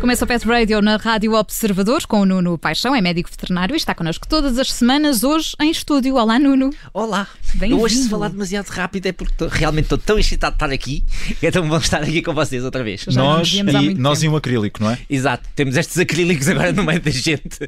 Começa o Pet Radio na Rádio Observador com o Nuno Paixão, é médico veterinário e está connosco todas as semanas, hoje em estúdio. Olá, Nuno. Olá. Bem-vindo. Hoje, se falar demasiado rápido, é porque tô- realmente estou tão excitado de estar aqui, que é tão bom estar aqui com vocês outra vez. Já nós, e, nós e um acrílico, não é? Exato, temos estes acrílicos agora no meio da gente.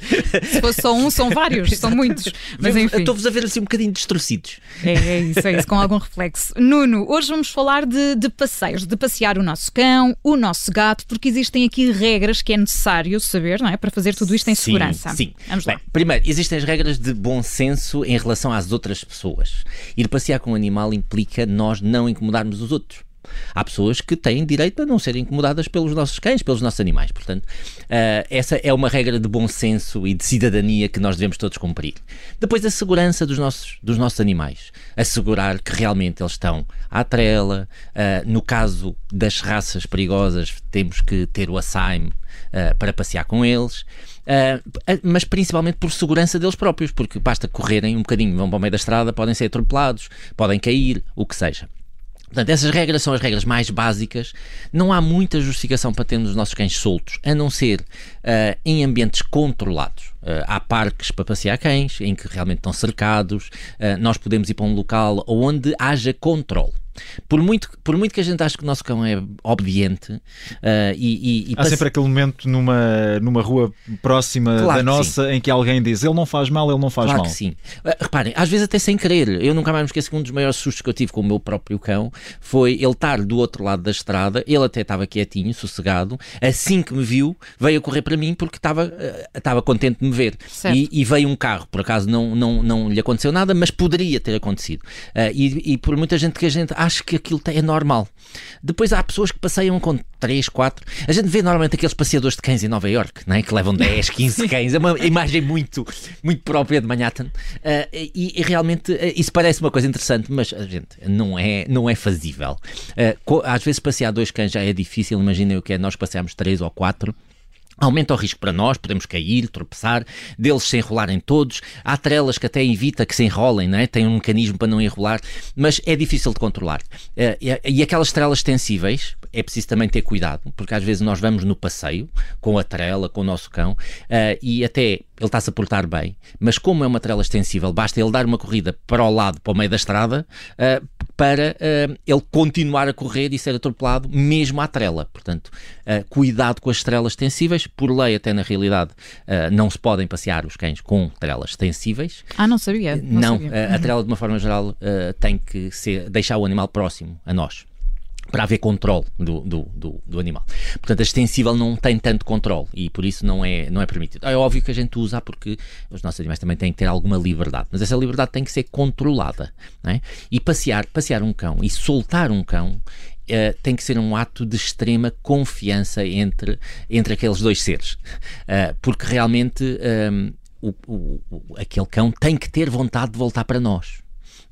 Se fosse só um, são vários, são muitos. Mas enfim, Estou-vos a ver assim um bocadinho destruídos. é, é isso, é isso, com algum reflexo. Nuno, hoje vamos falar de, de passeios, de passear o nosso cão, o nosso gato, porque existem aqui regras que é necessário saber, não é? Para fazer tudo isto em Sim, segurança. Sim. Vamos lá. Bem, primeiro, existem as regras de bom senso em relação às outras pessoas. Ir passear com um animal implica nós não incomodarmos os outros. Há pessoas que têm direito a não serem incomodadas pelos nossos cães, pelos nossos animais. Portanto, ah, essa é uma regra de bom senso e de cidadania que nós devemos todos cumprir. Depois, a segurança dos nossos, dos nossos animais. Assegurar que realmente eles estão à trela. Ah, no caso das raças perigosas, temos que ter o assaime ah, para passear com eles. Mas principalmente por segurança deles próprios, porque basta correrem um bocadinho, vão para o meio da estrada, podem ser atropelados, podem cair, o que seja. Portanto, essas regras são as regras mais básicas. Não há muita justificação para termos os nossos cães soltos, a não ser ah, em ambientes controlados. Ah, há parques para passear cães, em que realmente estão cercados. Ah, nós podemos ir para um local onde haja controle. Por muito, por muito que a gente ache que o nosso cão é obediente ah, e, e, e Há passe- sempre aquele momento numa, numa rua próxima Claro da nossa em que alguém diz ele não faz mal, ele não faz Claro mal. que sim. Uh, reparem, às vezes até sem querer. Eu nunca mais me esqueço que um dos maiores sustos que eu tive com o meu próprio cão foi ele estar do outro lado da estrada, ele até estava quietinho, sossegado, assim que me viu, veio a correr para mim porque estava, uh, estava contente de me ver. E, e veio um carro, por acaso não, não, não lhe aconteceu nada, mas poderia ter acontecido. Uh, e, e por muita gente que a gente acha que aquilo é normal. Depois há pessoas que passeiam com 3, 4. A gente vê normalmente aqueles passeadores de cães em Nova York, não é? que levam 10, 15 cães. É uma imagem muito, muito própria de Manhattan. Uh, e, e realmente uh, isso parece uma coisa interessante, mas a gente não é, não é fazível. Uh, às vezes passear dois cães já é difícil. Imaginem o que é nós passearmos três ou quatro. Aumenta o risco para nós, podemos cair, tropeçar, deles se enrolarem todos. Há trelas que até evita que se enrolem, não é? tem um mecanismo para não enrolar, mas é difícil de controlar. Eh, e, aquelas trelas extensíveis, é preciso também ter cuidado, porque às vezes nós vamos no passeio com a trela, com o nosso cão, eh, e até ele está-se a portar bem, mas como é uma trela extensível, basta ele dar uma corrida para o lado, para o meio da estrada, eh, para eh, ele continuar a correr e ser atropelado mesmo à trela. Portanto, eh, cuidado com as trelas extensíveis. Por lei, até na realidade, eh, não se podem passear os cães com trelas extensíveis. Ah, não sabia. Não, Não, sabia. a, trela, de uma forma geral, tem que ser, deixar o animal próximo a nós. Para haver controle do, do, do, do animal. Portanto, a extensível não tem tanto controle e por isso não é, não é permitido. É óbvio que a gente usa porque os nossos animais também têm que ter alguma liberdade, mas essa liberdade tem que ser controlada. É? E passear, passear um cão e soltar um cão eh, tem que ser um ato de extrema confiança entre, entre aqueles dois seres. Eh, porque realmente ehm, o, o- o- aquele cão tem que ter vontade de voltar para nós.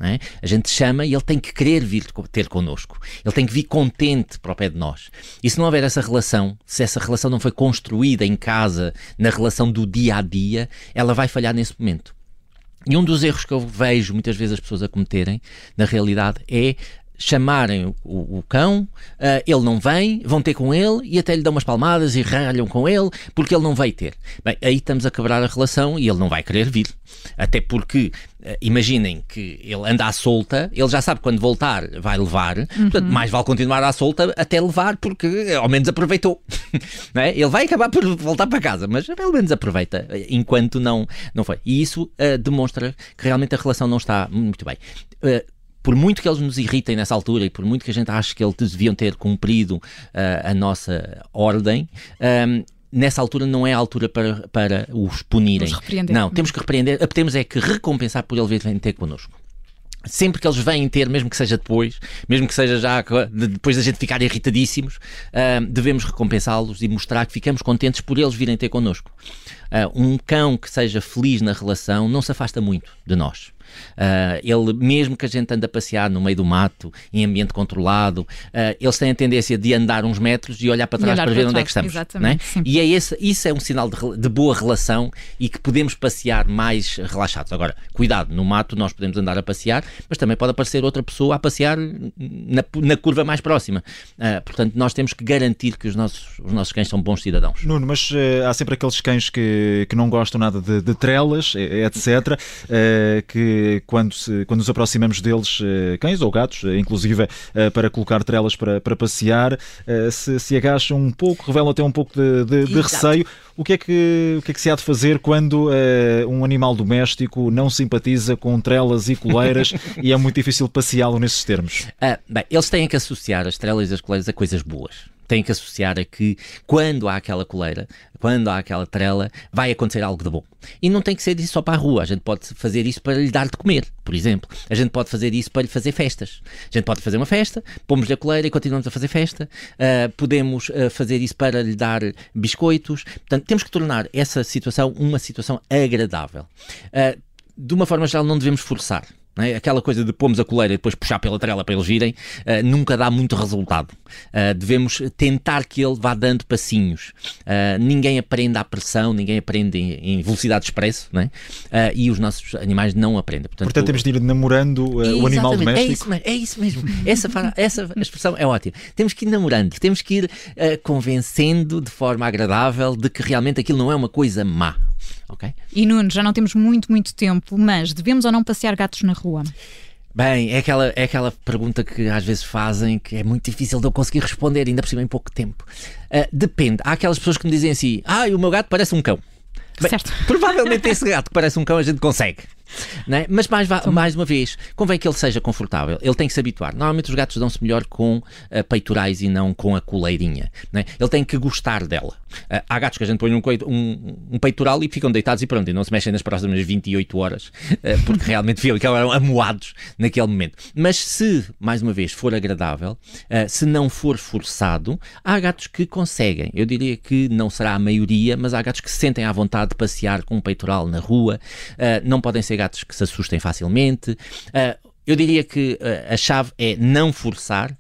É? A gente chama e ele tem que querer vir ter connosco. Ele tem que vir contente para o pé de nós. E se não houver essa relação, se essa relação não foi construída em casa, na relação do dia a dia, ela vai falhar nesse momento. E um dos erros que eu vejo muitas vezes as pessoas a cometerem, na realidade, é chamarem o, o- cão, ah, ele não vem, vão ter com ele e até lhe dão umas palmadas e ralham com ele porque ele não veio ter. Bem, aí estamos a quebrar a relação e ele não vai querer vir. Até porque, ah, imaginem que ele anda à solta, ele já sabe quando voltar vai levar, portanto, mais vale continuar à solta até levar porque ao menos aproveitou. é? Ele vai acabar por voltar para casa, mas pelo menos aproveita eh, enquanto não, não foi. E isso ah, demonstra que realmente a relação não está muito bem. Por muito que eles nos irritem nessa altura e por muito que a gente ache que eles deviam ter cumprido ah, a nossa ordem, ahm, nessa altura não é a altura para, para os punirem. Não, temos que repreender, temos é que recompensar por ele virem ter connosco. Sempre que eles vêm ter, mesmo que seja depois, mesmo que seja já depois da gente ficar irritadíssimos, ah, devemos recompensá-los e mostrar que ficamos contentes por eles virem ter connosco. Ah, um cão que seja feliz na relação não se afasta muito de nós. Uh, ele, mesmo que a gente ande a passear no meio do mato, em ambiente controlado, uh, eles têm a tendência de andar uns metros e olhar para trás olhar para para ver onde é que estamos. exatamente, né? E é esse, isso é um sinal de, de boa relação e que podemos passear mais relaxados. Agora, cuidado, no mato nós podemos andar a passear, mas também pode aparecer outra pessoa a passear na, na curva mais próxima. Uh, portanto, nós temos que garantir que os nossos, os nossos cães são bons cidadãos. Nuno, mas eh, há sempre aqueles cães que, que não gostam nada de, de trelas, etc., eh, que quando, se- quando nos aproximamos deles, eh, cães ou gatos, eh, inclusive eh, para colocar trelas para, para passear, se, se agacham um pouco, revelam até um pouco de, de- de receio. O que, é que, o que é que se há de fazer quando um animal doméstico não simpatiza com trelas e coleiras e é muito difícil passeá-lo nesses termos? Ah, bem, eles têm que associar as estrelas e as coleiras a coisas boas. Têm que associar a que quando há aquela coleira, quando há aquela trela, vai acontecer algo de bom. E não tem que ser isso só para a rua. A gente pode fazer isso para lhe dar de comer, por exemplo. A gente pode fazer isso para lhe fazer festas. A gente pode fazer uma festa, pomos-lhe a coleira e continuamos a fazer festa. Ah, podemos ah, fazer isso para lhe dar biscoitos. Portanto, temos que tornar essa situação uma situação agradável. Ah, de uma forma geral, não devemos forçar. É? Aquela coisa de pomos a coleira e depois puxar pela trela para eles virem, ah, nunca dá muito resultado. Ah, devemos tentar que ele vá dando passinhos. Ah, ninguém aprende à pressão, ninguém aprende em, em velocidade expresso, não é? E os nossos animais não aprendem. Portanto, Portanto, temos de ir namorando eh, o animal Exatamente, doméstico. É isso, mesmo, é. Essa, essa expressão é ótima. Temos que ir namorando, temos que ir convencendo de forma agradável de que realmente aquilo não é uma coisa má. Ok? E Nuno, já não temos muito, muito tempo, mas devemos ou não passear gatos na rua? Bem, é aquela, é aquela pergunta que às vezes fazem que é muito difícil de eu conseguir responder, ainda por cima em pouco tempo. Ah, depende. Há aquelas pessoas que me dizem assim: ah, o meu gato parece um cão. Bem, Certo. Provavelmente esse gato que parece um cão a gente consegue. Não é? Mas mais, mais uma vez, convém que ele seja confortável. Ele tem que se habituar. Normalmente os gatos dão-se melhor com ah, peitorais e não com a coleirinha. não é? Ele tem que gostar dela. Ah, há gatos que a gente põe um, um- um peitoral e ficam deitados e pronto, e não se mexem nas próximas 28 horas, ah, porque realmente ficaram amuados naquele momento. Mas se, mais uma vez, for agradável, se não for forçado, há gatos que conseguem. Eu diria que não será a maioria, mas há gatos que se sentem à vontade de passear com um peitoral na rua. Não podem ser gatos que se assustem facilmente. Ah, eu diria que ah, a chave é não forçar,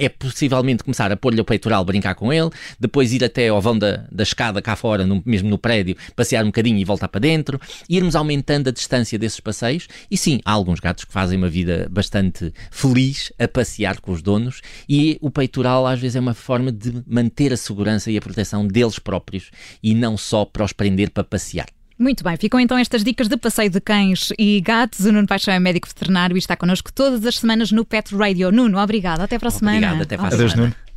é possivelmente começar a pôr-lhe o peitoral, brincar com ele, depois ir até ao vão da, da escada cá fora, no- mesmo no prédio, passear um bocadinho e voltar para dentro, irmos aumentando a distância desses passeios. E sim, há alguns gatos que fazem uma vida bastante feliz a passear com os donos, e o peitoral às vezes é uma forma de manter a segurança e a proteção deles próprios e não só para os prender para passear. Muito bem, ficam então estas dicas de passeio de cães e gatos. O Nuno Paixão é médico veterinário e está connosco todas as semanas no Pet Radio. Nuno, obrigado. Até para a semana. Obrigado, até para a Adeus, semana. Nuno.